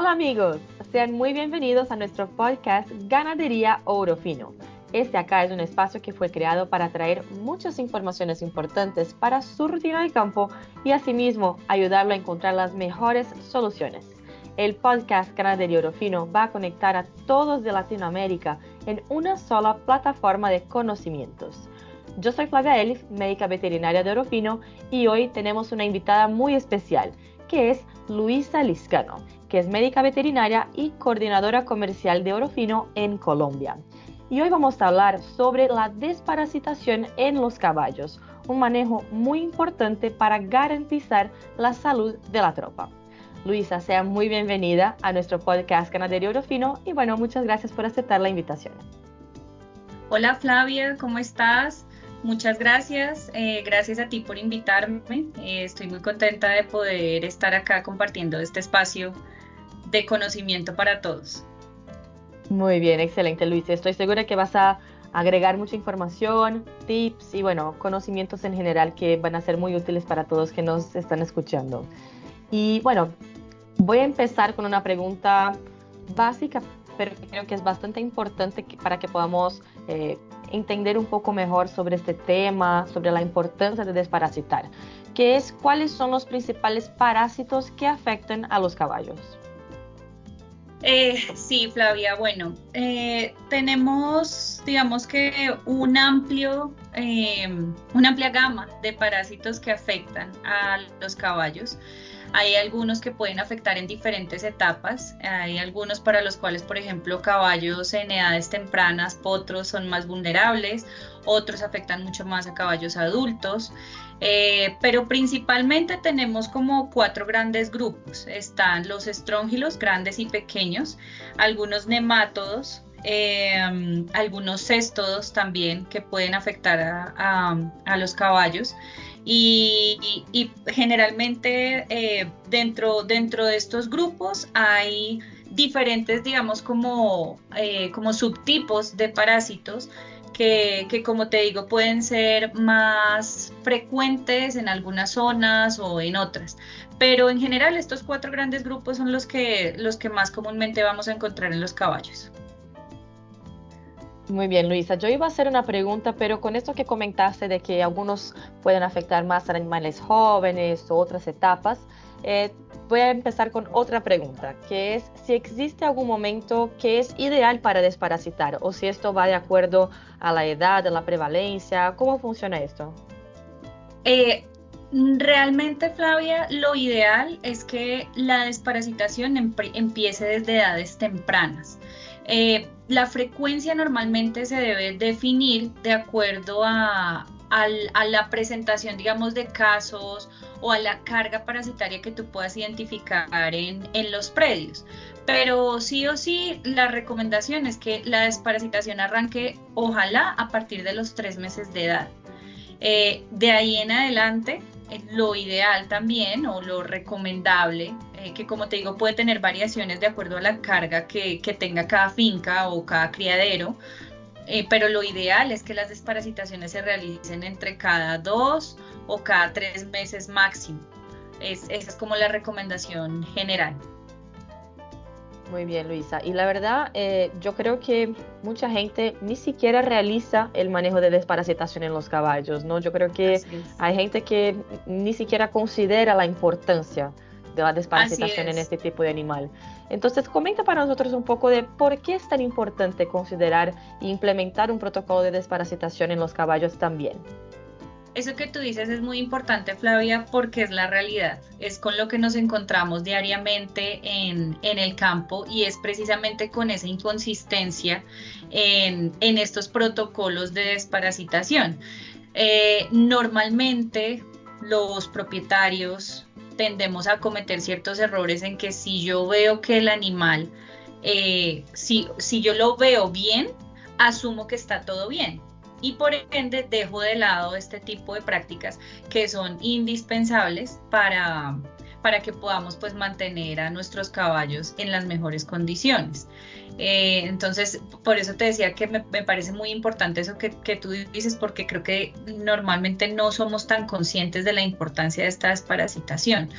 Hola amigos, sean muy bienvenidos a nuestro podcast Ganadería Oro Fino. Este acá es un espacio que fue creado para traer muchas informaciones importantes para su rutina de campo y asimismo ayudarlo a encontrar las mejores soluciones. El podcast Ganadería Oro Fino va a conectar a todos de Latinoamérica en una sola plataforma de conocimientos. Yo soy Flavia Elif, médica veterinaria de Orofino, y hoy tenemos una invitada muy especial, que es Luisa Liscano, que es médica veterinaria y coordinadora comercial de Orofino en Colombia. Y hoy vamos a hablar sobre la desparasitación en los caballos, un manejo muy importante para garantizar la salud de la tropa. Luisa, sea muy bienvenida a nuestro podcast Ganadería Orofino y bueno, muchas gracias por aceptar la invitación. Hola Flavia, ¿cómo estás? Muchas gracias, eh, gracias a ti por invitarme. Eh, estoy muy contenta de poder estar acá compartiendo este espacio de conocimiento para todos. Muy bien, excelente Luis. Estoy segura que vas a agregar mucha información, tips y bueno, conocimientos en general que van a ser muy útiles para todos que nos están escuchando. Y bueno, voy a empezar con una pregunta básica, pero creo que es bastante importante para que podamos eh, entender un poco mejor sobre este tema, sobre la importancia de desparasitar, que es cuáles son los principales parásitos que afectan a los caballos. Eh, sí, Flavia, bueno, eh, tenemos, digamos que un amplio, una amplia gama de parásitos que afectan a los caballos. Hay algunos que pueden afectar en diferentes etapas. Hay algunos para los cuales, por ejemplo, caballos en edades tempranas, potros, son más vulnerables. Otros afectan mucho más a caballos adultos. Eh, pero principalmente tenemos como cuatro grandes grupos. Están los estróngilos, grandes y pequeños, algunos nemátodos, eh, algunos céstodos también que pueden afectar a los caballos y, generalmente eh, dentro, dentro de estos grupos hay diferentes, digamos, como, eh, como subtipos de parásitos que, que, como te digo, pueden ser más frecuentes en algunas zonas o en otras. Pero en general estos cuatro grandes grupos son los que, los que más comúnmente vamos a encontrar en los caballos. Muy bien, Luisa. Yo iba a hacer una pregunta, pero con esto que comentaste de que algunos pueden afectar más a animales jóvenes o otras etapas, eh, voy a empezar con otra pregunta, que es si existe algún momento que es ideal para desparasitar o si esto va de acuerdo a la edad, a la prevalencia, ¿cómo funciona esto? Eh, realmente, Flavia, lo ideal es que la desparasitación empiece desde edades tempranas. Eh, la frecuencia normalmente se debe definir de acuerdo a, la presentación, digamos, de casos o a la carga parasitaria que tú puedas identificar en, los predios. Pero sí o sí, la recomendación es que la desparasitación arranque, ojalá, a partir de los tres meses de edad. Eh, de ahí en adelante, eh, lo ideal también o lo recomendable eh, que como te digo puede tener variaciones de acuerdo a la carga que, tenga cada finca o cada criadero, eh, pero lo ideal es que las desparasitaciones se realicen entre cada dos o cada tres meses máximo. esa es como la recomendación general. Muy bien, Luisa. Y la verdad, eh, yo creo que mucha gente ni siquiera realiza el manejo de desparasitación en los caballos, ¿no? Yo creo que hay gente que ni siquiera considera la importancia de la desparasitación en este tipo de animal. Entonces, comenta para nosotros un poco de por qué es tan importante considerar e implementar un protocolo de desparasitación en los caballos también. Eso que tú dices es muy importante, Flavia, porque es la realidad, es con lo que nos encontramos diariamente en, el campo y es precisamente con esa inconsistencia en, estos protocolos de desparasitación. Eh, normalmente los propietarios tendemos a cometer ciertos errores en que si yo veo que el animal, eh, si, si yo lo veo bien, asumo que está todo bien. Y por ende dejo de lado este tipo de prácticas que son indispensables para, para que podamos pues mantener a nuestros caballos en las mejores condiciones. Eh, entonces, por eso te decía que me, parece muy importante eso que, que, tú dices, porque creo que normalmente no somos tan conscientes de la importancia de esta desparasitación.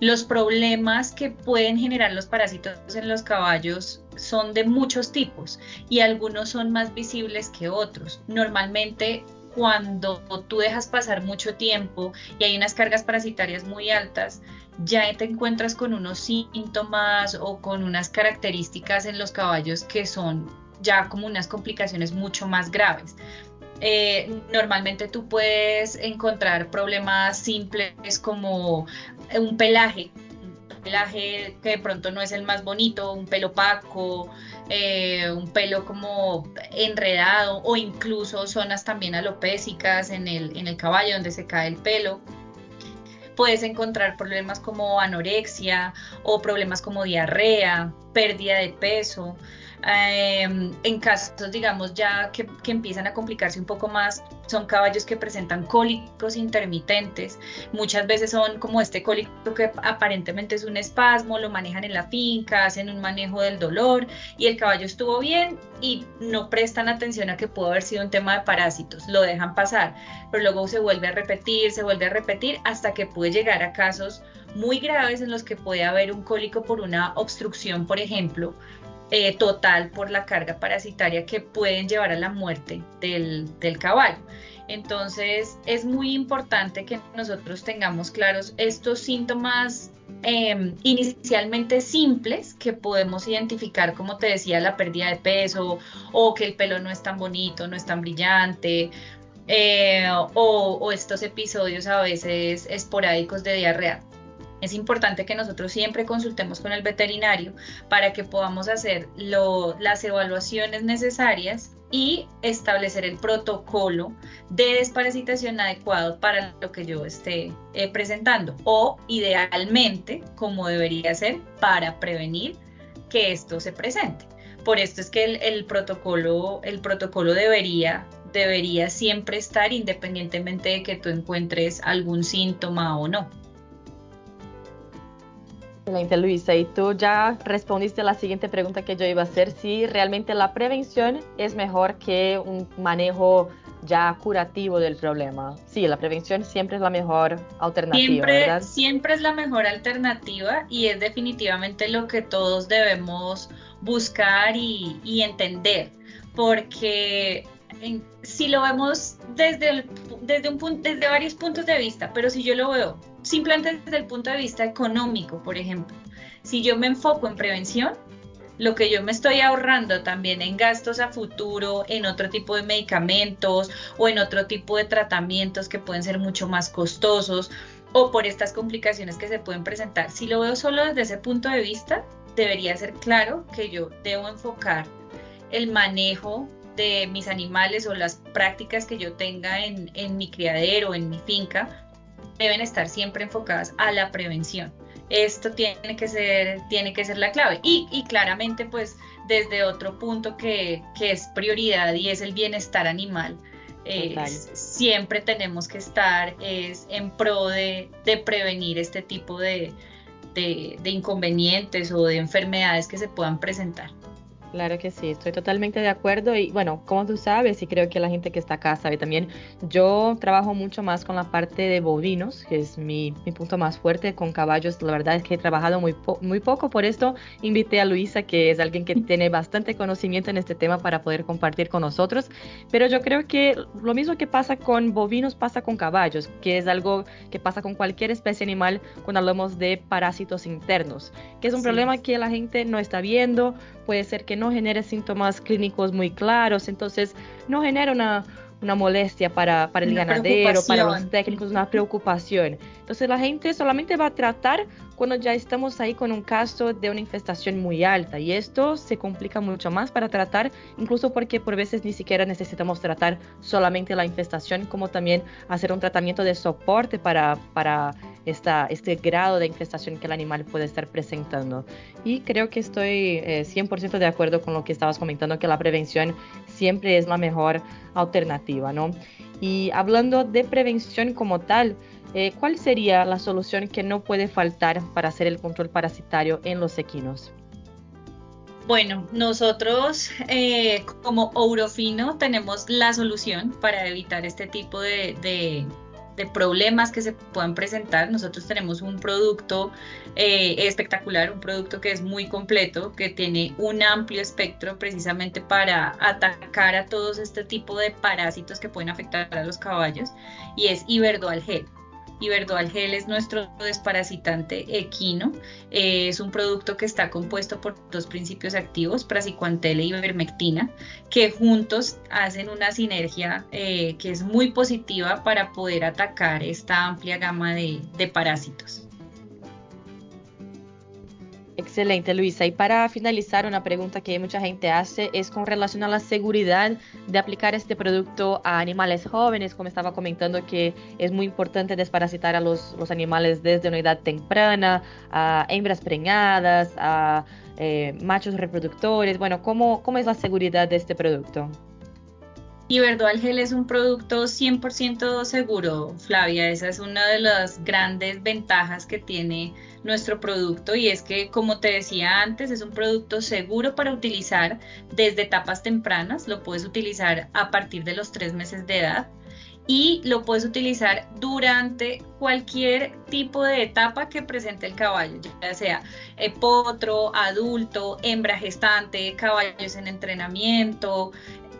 Los problemas que pueden generar los parásitos en los caballos son de muchos tipos y algunos son más visibles que otros. Normalmente cuando tú dejas pasar mucho tiempo y hay unas cargas parasitarias muy altas, ya te encuentras con unos síntomas o con unas características en los caballos que son ya como unas complicaciones mucho más graves. Eh, normalmente tú puedes encontrar problemas simples como un pelaje, un pelaje que de pronto no es el más bonito, un pelo opaco, eh, un pelo como enredado o incluso zonas también alopésicas en el, en el caballo donde se cae el pelo puedes encontrar problemas como anorexia o problemas como diarrea, pérdida de peso. Em, en casos, digamos, ya que, empiezan a complicarse un poco más, son caballos que presentan cólicos intermitentes. Muchas veces son como este cólico que aparentemente es un espasmo, lo manejan en la finca, hacen un manejo del dolor y el caballo estuvo bien y no prestan atención a que pudo haber sido un tema de parásitos, lo dejan pasar, pero luego se vuelve a repetir, se vuelve a repetir hasta que puede llegar a casos muy graves en los que puede haber un cólico por una obstrucción, por ejemplo, eh, total por la carga parasitaria que pueden llevar a la muerte del, caballo. Entonces es muy importante que nosotros tengamos claros estos síntomas em, inicialmente simples que podemos identificar, como te decía, la pérdida de peso o que el pelo no es tan bonito, no es tan brillante. Eh, o estos episodios a veces esporádicos de diarrea. Es importante que nosotros siempre consultemos con el veterinario para que podamos hacer las evaluaciones necesarias y establecer el protocolo de desparasitación adecuado para lo que yo esté eh, presentando o idealmente como debería ser para prevenir que esto se presente. Por esto es que el, protocolo, el protocolo debería, debería siempre estar independientemente de que tú encuentres algún síntoma o no. Excelente, Luisa. Y tú ya respondiste a la siguiente pregunta que yo iba a hacer, si realmente la prevención es mejor que un manejo ya curativo del problema. Sí, la prevención siempre es la mejor alternativa. Siempre, siempre es la mejor alternativa y es definitivamente lo que todos debemos buscar y, entender, porque si lo vemos desde, desde varios puntos de vista, pero si yo lo veo simplemente desde el punto de vista económico, por ejemplo. Si yo me enfoco en prevención, lo que yo me estoy ahorrando también en gastos a futuro, en otro tipo de medicamentos o en otro tipo de tratamientos que pueden ser mucho más costosos o por estas complicaciones que se pueden presentar. Si lo veo solo desde ese punto de vista, debería ser claro que yo debo enfocar el manejo de mis animales o las prácticas que yo tenga en, en mi criadero, en mi finca, deben estar siempre enfocadas a la prevención. Esto tiene que ser, tiene que ser la clave. Y, claramente, pues, desde otro punto que, es prioridad y es el bienestar animal, siempre tenemos que estar es en pro de, prevenir este tipo de inconvenientes o de enfermedades que se puedan presentar. Claro que sí, estoy totalmente de acuerdo y bueno, como tú sabes y creo que la gente que está acá sabe también, yo trabajo mucho más con la parte de bovinos, que es mi, punto más fuerte, con caballos, la verdad es que he trabajado muy, muy poco, por esto. Invité a Luisa, que es alguien que tiene bastante conocimiento en este tema para poder compartir con nosotros, pero yo creo que lo mismo que pasa con bovinos pasa con caballos, que es algo que pasa con cualquier especie animal cuando hablamos de parásitos internos, que es un problema que la gente no está viendo, puede ser que no genere síntomas clínicos muy claros, entonces no genera una, una molestia para, para el ganadero, para los técnicos, una preocupación. Entonces la gente solamente va a tratar cuando ya estamos ahí con un caso de una infestación muy alta y esto se complica mucho más para tratar, incluso porque por veces ni siquiera necesitamos tratar solamente la infestación, como también hacer un tratamiento de soporte para, para esta, este grado de infestación que el animal puede estar presentando. Y creo que estoy 100% eh, de acuerdo con lo que estabas comentando, que la prevención siempre es la mejor alternativa, ¿no? Y hablando de prevención como tal, eh, ¿cuál sería la solución que no puede faltar para hacer el control parasitario en los equinos? Bueno, nosotros eh, como Ourofino tenemos la solución para evitar este tipo de, problemas que se puedan presentar. Nosotros tenemos un producto eh, espectacular, un producto que es muy completo, que tiene un amplio espectro precisamente para atacar a todos este tipo de parásitos que pueden afectar a los caballos y es Iberdual Gel. Iberdual Gel es nuestro desparasitante equino. Eh, es un producto que está compuesto por dos principios activos, praziquantel e ivermectina, que juntos hacen una sinergia eh, que es muy positiva para poder atacar esta amplia gama de parásitos. Excelente, Luisa. Y para finalizar, una pregunta que mucha gente hace es con relación a la seguridad de aplicar este producto a animales jóvenes, como estaba comentando que es muy importante desparasitar a los, animales desde una edad temprana, a hembras preñadas, a eh, machos reproductores. Bueno, ¿cómo, ¿cómo es la seguridad de este producto? Iberdual Gel es un producto 100% seguro, Flavia. Esa es una de las grandes ventajas que tiene nuestro producto y es que, como te decía antes, es un producto seguro para utilizar desde etapas tempranas. Lo puedes utilizar a partir de los tres meses de edad y lo puedes utilizar durante cualquier tipo de etapa que presente el caballo, ya sea eh, potro, adulto, hembra gestante, caballos en entrenamiento,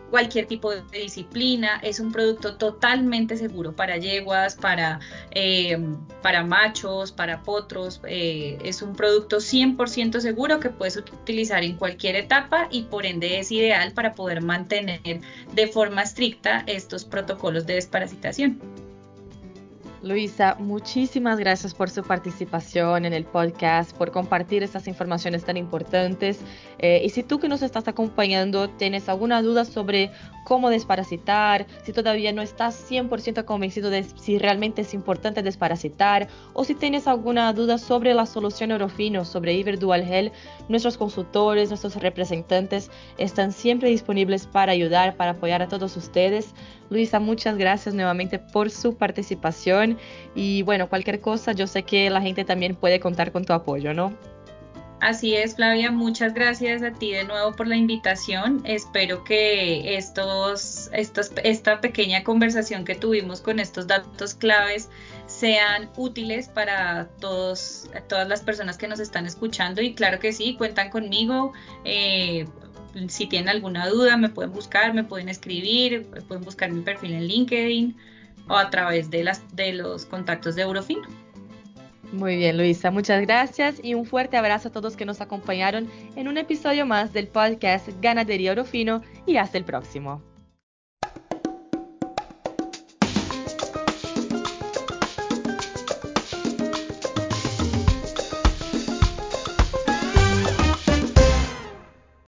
cualquier tipo de disciplina. Es un producto totalmente seguro para yeguas, para, eh, para machos, para potros. Eh, es un producto 100% seguro que puedes utilizar en cualquier etapa y por ende es ideal para poder mantener de forma estricta estos protocolos de desparasitación. Luisa, muchísimas gracias por su participación en el podcast, por compartir estas informaciones tan importantes. Eh, y si tú que nos estás acompañando tienes alguna duda sobre cómo desparasitar, si todavía no estás 100% convencido de si realmente es importante desparasitar, o si tienes alguna duda sobre la solución Eurofino, sobre Iber Dual Gel, nuestros consultores, nuestros representantes están siempre disponibles para ayudar, para apoyar a todos ustedes. Luisa, muchas gracias nuevamente por su participación y bueno, cualquier cosa, yo sé que la gente también puede contar con tu apoyo, ¿no? Así es, Flavia, muchas gracias a ti de nuevo por la invitación. Espero que estos, estos, esta pequeña conversación que tuvimos con estos datos claves sean útiles para todos, todas las personas que nos están escuchando y claro que sí, cuentan conmigo. Eh, si tienen alguna duda, me pueden buscar, me pueden escribir, pueden buscar mi perfil en LinkedIn o a través de, las, de los contactos de Eurofino. Muy bien, Luisa, muchas gracias y un fuerte abrazo a todos que nos acompañaron en un episodio más del podcast Ganadería Eurofino y hasta el próximo.